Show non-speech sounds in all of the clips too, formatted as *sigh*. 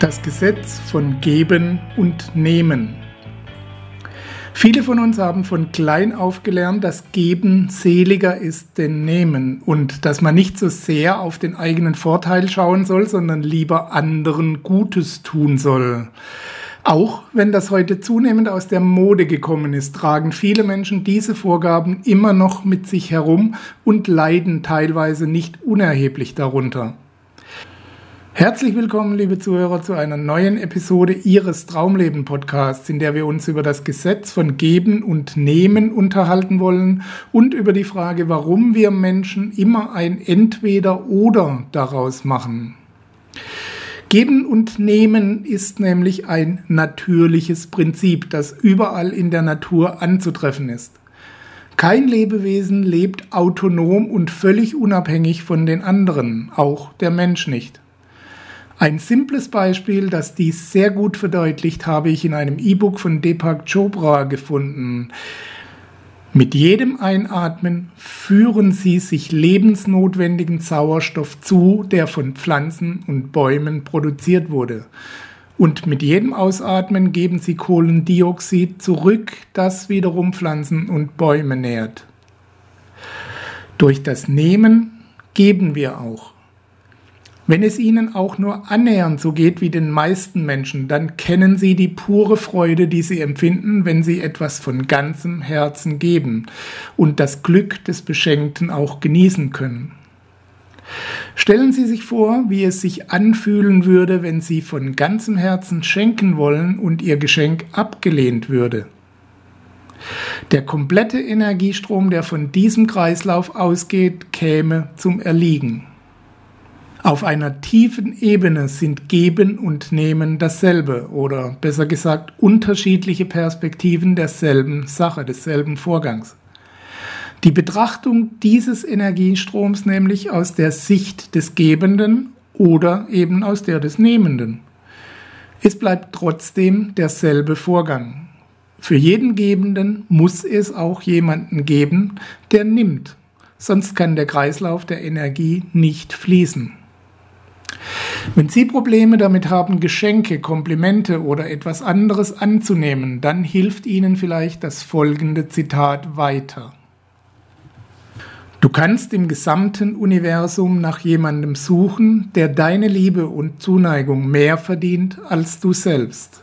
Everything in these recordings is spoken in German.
Das Gesetz von Geben und Nehmen. Viele von uns haben von klein auf gelernt, dass Geben seliger ist denn Nehmen und dass man nicht so sehr auf den eigenen Vorteil schauen soll, sondern lieber anderen Gutes tun soll. Auch wenn das heute zunehmend aus der Mode gekommen ist, tragen viele Menschen diese Vorgaben immer noch mit sich herum und leiden teilweise nicht unerheblich darunter. Herzlich willkommen, liebe Zuhörer, zu einer neuen Episode Ihres Traumleben Podcasts, in der wir uns über das Gesetz von Geben und Nehmen unterhalten wollen und über die Frage, warum wir Menschen immer ein Entweder oder daraus machen. Geben und Nehmen ist nämlich ein natürliches Prinzip, das überall in der Natur anzutreffen ist. Kein Lebewesen lebt autonom und völlig unabhängig von den anderen, auch der Mensch nicht. Ein simples Beispiel, das dies sehr gut verdeutlicht, habe ich in einem E-Book von Deepak Chopra gefunden. Mit jedem Einatmen führen Sie sich lebensnotwendigen Sauerstoff zu, der von Pflanzen und Bäumen produziert wurde. Und mit jedem Ausatmen geben Sie Kohlendioxid zurück, das wiederum Pflanzen und Bäume nährt. Durch das Nehmen geben wir auch. Wenn es Ihnen auch nur annähernd so geht wie den meisten Menschen, dann kennen Sie die pure Freude, die Sie empfinden, wenn Sie etwas von ganzem Herzen geben und das Glück des Beschenkten auch genießen können. Stellen Sie sich vor, wie es sich anfühlen würde, wenn Sie von ganzem Herzen schenken wollen und Ihr Geschenk abgelehnt würde. Der komplette Energiestrom, der von diesem Kreislauf ausgeht, käme zum Erliegen. Auf einer tiefen Ebene sind Geben und Nehmen dasselbe oder besser gesagt unterschiedliche Perspektiven derselben Sache, desselben Vorgangs. Die Betrachtung dieses Energiestroms nämlich aus der Sicht des Gebenden oder eben aus der des Nehmenden. Es bleibt trotzdem derselbe Vorgang. Für jeden Gebenden muss es auch jemanden geben, der nimmt, sonst kann der Kreislauf der Energie nicht fließen. Wenn Sie Probleme damit haben, Geschenke, Komplimente oder etwas anderes anzunehmen, dann hilft Ihnen vielleicht das folgende Zitat weiter. Du kannst im gesamten Universum nach jemandem suchen, der deine Liebe und Zuneigung mehr verdient als du selbst.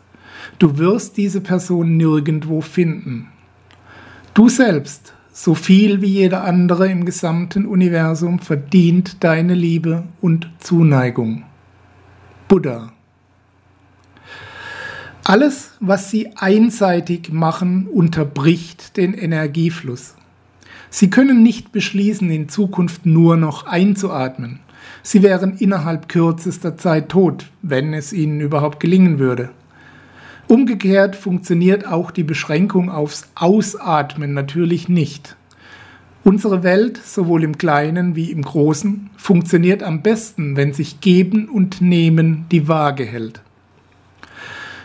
Du wirst diese Person nirgendwo finden. Du selbst so viel wie jeder andere im gesamten Universum verdient deine Liebe und Zuneigung. Buddha. Alles, was sie einseitig machen, unterbricht den Energiefluss. Sie können nicht beschließen, in Zukunft nur noch einzuatmen. Sie wären innerhalb kürzester Zeit tot, wenn es ihnen überhaupt gelingen würde. Umgekehrt funktioniert auch die Beschränkung aufs Ausatmen natürlich nicht. Unsere Welt, sowohl im Kleinen wie im Großen, funktioniert am besten, wenn sich Geben und Nehmen die Waage hält.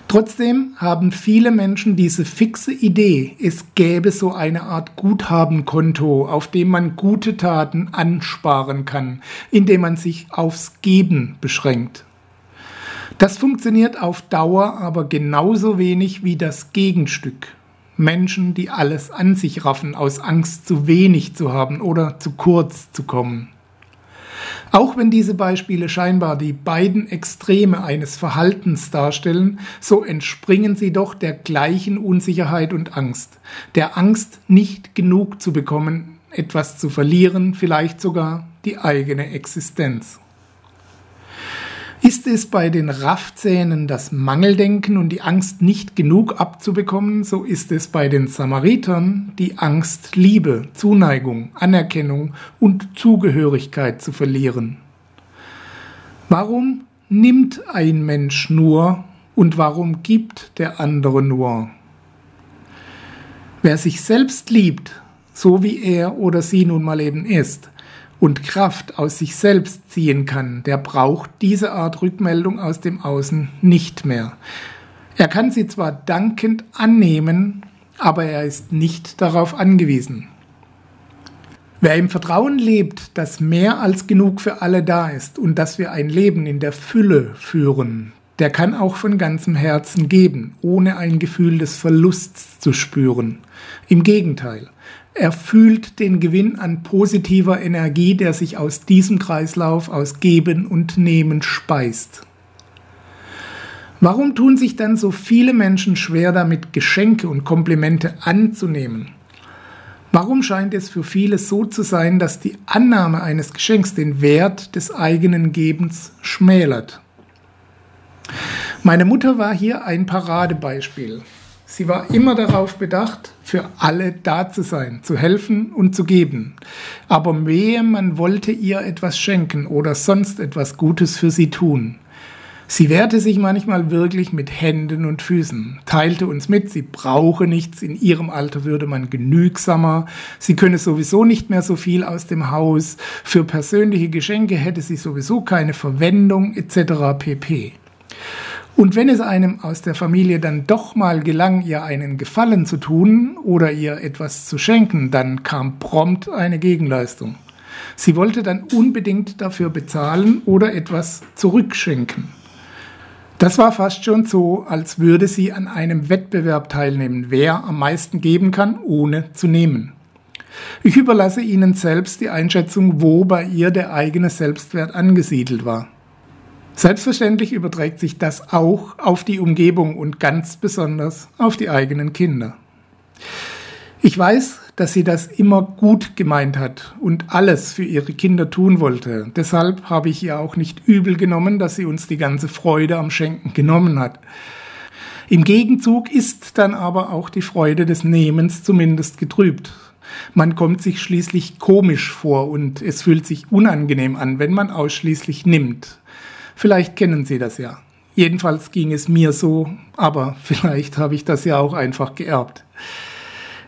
Trotzdem haben viele Menschen diese fixe Idee, es gäbe so eine Art Guthabenkonto, auf dem man gute Taten ansparen kann, indem man sich aufs Geben beschränkt. Das funktioniert auf Dauer aber genauso wenig wie das Gegenstück. Menschen, die alles an sich raffen, aus Angst zu wenig zu haben oder zu kurz zu kommen. Auch wenn diese Beispiele scheinbar die beiden Extreme eines Verhaltens darstellen, so entspringen sie doch der gleichen Unsicherheit und Angst, der Angst, nicht genug zu bekommen, etwas zu verlieren, vielleicht sogar die eigene Existenz. Ist es bei den Raffzähnen das Mangeldenken und die Angst, nicht genug abzubekommen, so ist es bei den Samaritern die Angst, Liebe, Zuneigung, Anerkennung und Zugehörigkeit zu verlieren. Warum nimmt ein Mensch nur Und warum gibt der andere nur? Wer sich selbst liebt, so wie er oder sie nun mal eben ist, und Kraft aus sich selbst ziehen kann, der braucht diese Art Rückmeldung aus dem Außen nicht mehr. Er kann sie zwar dankend annehmen, aber er ist nicht darauf angewiesen. Wer im Vertrauen lebt, dass mehr als genug für alle da ist und dass wir ein Leben in der Fülle führen, der kann auch von ganzem Herzen geben, ohne ein Gefühl des Verlusts zu spüren. Im Gegenteil, er fühlt den Gewinn an positiver Energie, der sich aus diesem Kreislauf aus Geben und Nehmen speist. Warum tun sich dann so viele Menschen schwer damit, Geschenke und Komplimente anzunehmen? Warum scheint es für viele so zu sein, dass die Annahme eines Geschenks den Wert des eigenen Gebens schmälert? Meine Mutter war hier ein Paradebeispiel. Sie war immer darauf bedacht, für alle da zu sein, zu helfen und zu geben. Aber wehe, man wollte ihr etwas schenken oder sonst etwas Gutes für sie tun. Sie wehrte sich manchmal wirklich mit Händen und Füßen, teilte uns mit, sie brauche nichts, in ihrem Alter würde man genügsamer, sie könne sowieso nicht mehr so viel aus dem Haus, für persönliche Geschenke hätte sie sowieso keine Verwendung etc. pp. Und wenn es einem aus der Familie dann doch mal gelang, ihr einen Gefallen zu tun oder ihr etwas zu schenken, dann kam prompt eine Gegenleistung. Sie wollte dann unbedingt dafür bezahlen oder etwas zurückschenken. Das war fast schon so, als würde sie an einem Wettbewerb teilnehmen, wer am meisten geben kann, ohne zu nehmen. Ich überlasse Ihnen selbst die Einschätzung, wo bei ihr der eigene Selbstwert angesiedelt war. Selbstverständlich überträgt sich das auch auf die Umgebung und ganz besonders auf die eigenen Kinder. Ich weiß, dass sie das immer gut gemeint hat und alles für ihre Kinder tun wollte. Deshalb habe ich ihr auch nicht übel genommen, dass sie uns die ganze Freude am Schenken genommen hat. Im Gegenzug ist dann aber auch die Freude des Nehmens zumindest getrübt. Man kommt sich schließlich komisch vor und es fühlt sich unangenehm an, wenn man ausschließlich nimmt. Vielleicht kennen Sie das ja. Jedenfalls ging es mir so, aber *laughs* vielleicht habe ich das ja auch einfach geerbt.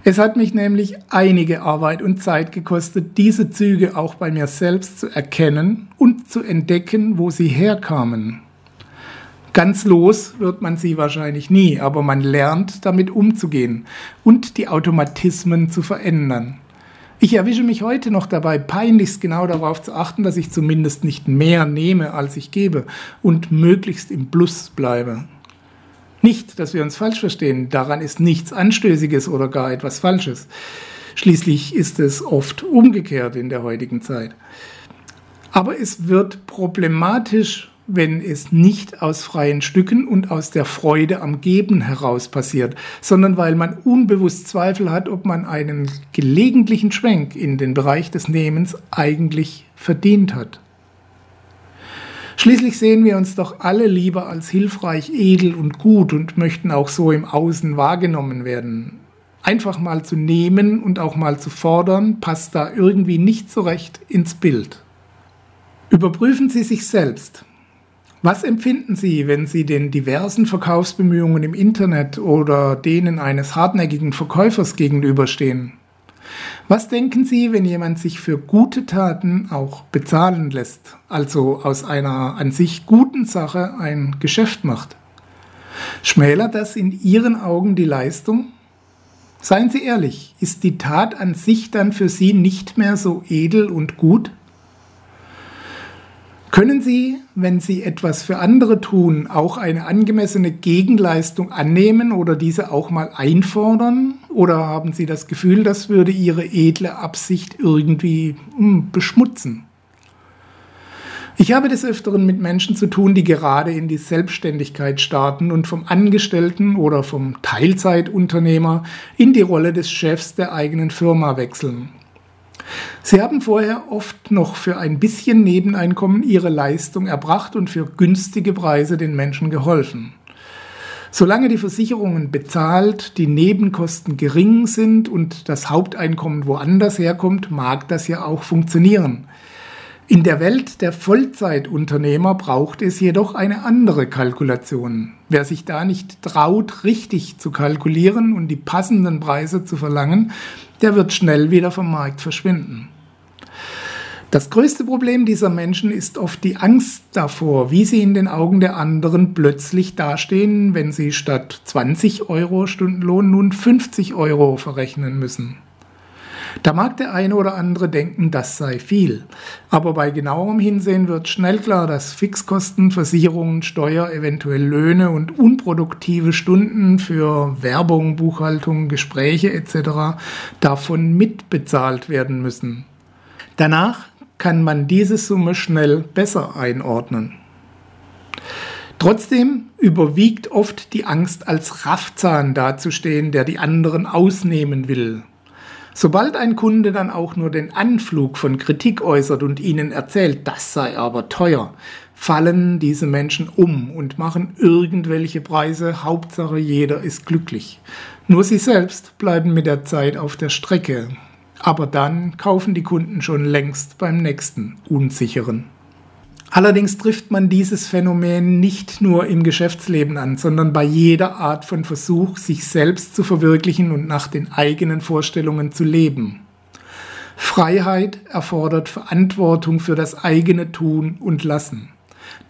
Es hat mich nämlich einige Arbeit und Zeit gekostet, diese Züge auch bei mir selbst zu erkennen und zu entdecken, wo sie herkamen. Ganz los wird man sie wahrscheinlich nie, aber man lernt damit umzugehen und die Automatismen zu verändern. Ich erwische mich heute noch dabei, peinlichst genau darauf zu achten, dass ich zumindest nicht mehr nehme, als ich gebe und möglichst im Plus bleibe. Nicht, dass wir uns falsch verstehen, daran ist nichts Anstößiges oder gar etwas Falsches. Schließlich ist es oft umgekehrt in der heutigen Zeit. Aber es wird problematisch, wenn es nicht aus freien Stücken und aus der Freude am Geben heraus passiert, sondern weil man unbewusst Zweifel hat, ob man einen gelegentlichen Schwenk in den Bereich des Nehmens eigentlich verdient hat. Schließlich sehen wir uns doch alle lieber als hilfreich, edel und gut und möchten auch so im Außen wahrgenommen werden. Einfach mal zu nehmen und auch mal zu fordern, passt da irgendwie nicht so recht ins Bild. Überprüfen Sie sich selbst. Was empfinden Sie, wenn Sie den diversen Verkaufsbemühungen im Internet oder denen eines hartnäckigen Verkäufers gegenüberstehen? Was denken Sie, wenn jemand sich für gute Taten auch bezahlen lässt, also aus einer an sich guten Sache ein Geschäft macht? Schmälert das in Ihren Augen die Leistung? Seien Sie ehrlich, ist die Tat an sich dann für Sie nicht mehr so edel und gut? Können Sie, wenn Sie etwas für andere tun, auch eine angemessene Gegenleistung annehmen oder diese auch mal einfordern? Oder haben Sie das Gefühl, das würde Ihre edle Absicht irgendwie hm, beschmutzen? Ich habe des Öfteren mit Menschen zu tun, die gerade in die Selbstständigkeit starten und vom Angestellten oder vom Teilzeitunternehmer in die Rolle des Chefs der eigenen Firma wechseln. Sie haben vorher oft noch für ein bisschen Nebeneinkommen ihre Leistung erbracht und für günstige Preise den Menschen geholfen. Solange die Versicherungen bezahlt, die Nebenkosten gering sind und das Haupteinkommen woanders herkommt, mag das ja auch funktionieren. In der Welt der Vollzeitunternehmer braucht es jedoch eine andere Kalkulation. Wer sich da nicht traut, richtig zu kalkulieren und die passenden Preise zu verlangen, der wird schnell wieder vom Markt verschwinden. Das größte Problem dieser Menschen ist oft die Angst davor, wie sie in den Augen der anderen plötzlich dastehen, wenn sie statt 20 Euro Stundenlohn nun 50 Euro verrechnen müssen. Da mag der eine oder andere denken, das sei viel. Aber bei genauerem Hinsehen wird schnell klar, dass Fixkosten, Versicherungen, Steuer, eventuell Löhne und unproduktive Stunden für Werbung, Buchhaltung, Gespräche etc. davon mitbezahlt werden müssen. Danach kann man diese Summe schnell besser einordnen. Trotzdem überwiegt oft die Angst, als Raffzahn dazustehen, der die anderen ausnehmen will. Sobald ein Kunde dann auch nur den Anflug von Kritik äußert und ihnen erzählt, das sei aber teuer, fallen diese Menschen um und machen irgendwelche Preise, Hauptsache jeder ist glücklich. Nur sie selbst bleiben mit der Zeit auf der Strecke aber dann kaufen die Kunden schon längst beim nächsten unsicheren. Allerdings trifft man dieses Phänomen nicht nur im Geschäftsleben an, sondern bei jeder Art von Versuch, sich selbst zu verwirklichen und nach den eigenen Vorstellungen zu leben. Freiheit erfordert Verantwortung für das eigene Tun und Lassen.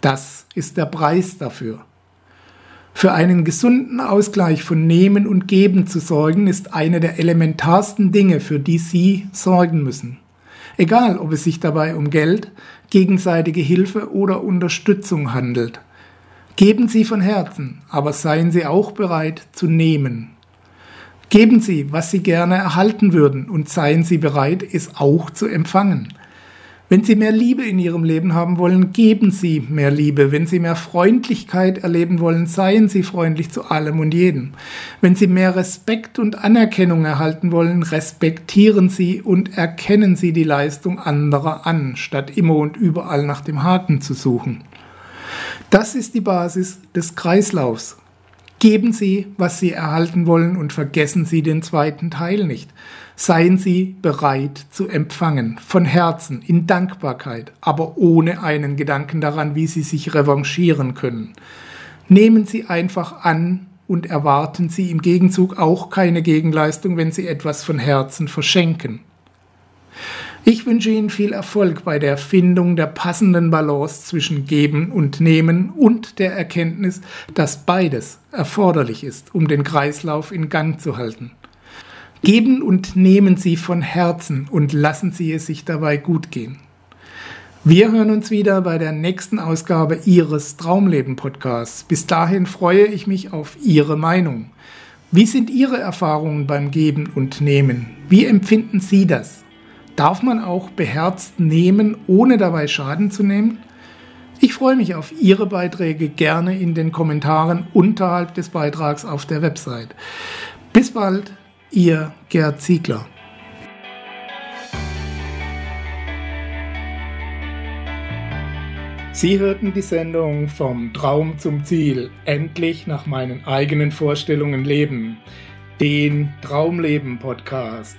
Das ist der Preis dafür. Für einen gesunden Ausgleich von Nehmen und Geben zu sorgen, ist eine der elementarsten Dinge, für die Sie sorgen müssen. Egal, ob es sich dabei um Geld, gegenseitige Hilfe oder Unterstützung handelt. Geben Sie von Herzen, aber seien Sie auch bereit zu nehmen. Geben Sie, was Sie gerne erhalten würden, und seien Sie bereit, es auch zu empfangen. Wenn Sie mehr Liebe in Ihrem Leben haben wollen, geben Sie mehr Liebe. Wenn Sie mehr Freundlichkeit erleben wollen, seien Sie freundlich zu allem und jedem. Wenn Sie mehr Respekt und Anerkennung erhalten wollen, respektieren Sie und erkennen Sie die Leistung anderer an, statt immer und überall nach dem Haken zu suchen. Das ist die Basis des Kreislaufs. Geben Sie, was Sie erhalten wollen und vergessen Sie den zweiten Teil nicht. Seien Sie bereit zu empfangen, von Herzen, in Dankbarkeit, aber ohne einen Gedanken daran, wie Sie sich revanchieren können. Nehmen Sie einfach an und erwarten Sie im Gegenzug auch keine Gegenleistung, wenn Sie etwas von Herzen verschenken. Ich wünsche Ihnen viel Erfolg bei der Findung der passenden Balance zwischen Geben und Nehmen und der Erkenntnis, dass beides erforderlich ist, um den Kreislauf in Gang zu halten. Geben und nehmen Sie von Herzen und lassen Sie es sich dabei gut gehen. Wir hören uns wieder bei der nächsten Ausgabe Ihres Traumleben Podcasts. Bis dahin freue ich mich auf Ihre Meinung. Wie sind Ihre Erfahrungen beim Geben und Nehmen? Wie empfinden Sie das? Darf man auch beherzt nehmen, ohne dabei Schaden zu nehmen? Ich freue mich auf Ihre Beiträge gerne in den Kommentaren unterhalb des Beitrags auf der Website. Bis bald, Ihr Gerd Ziegler. Sie hörten die Sendung Vom Traum zum Ziel, endlich nach meinen eigenen Vorstellungen leben, den Traumleben Podcast.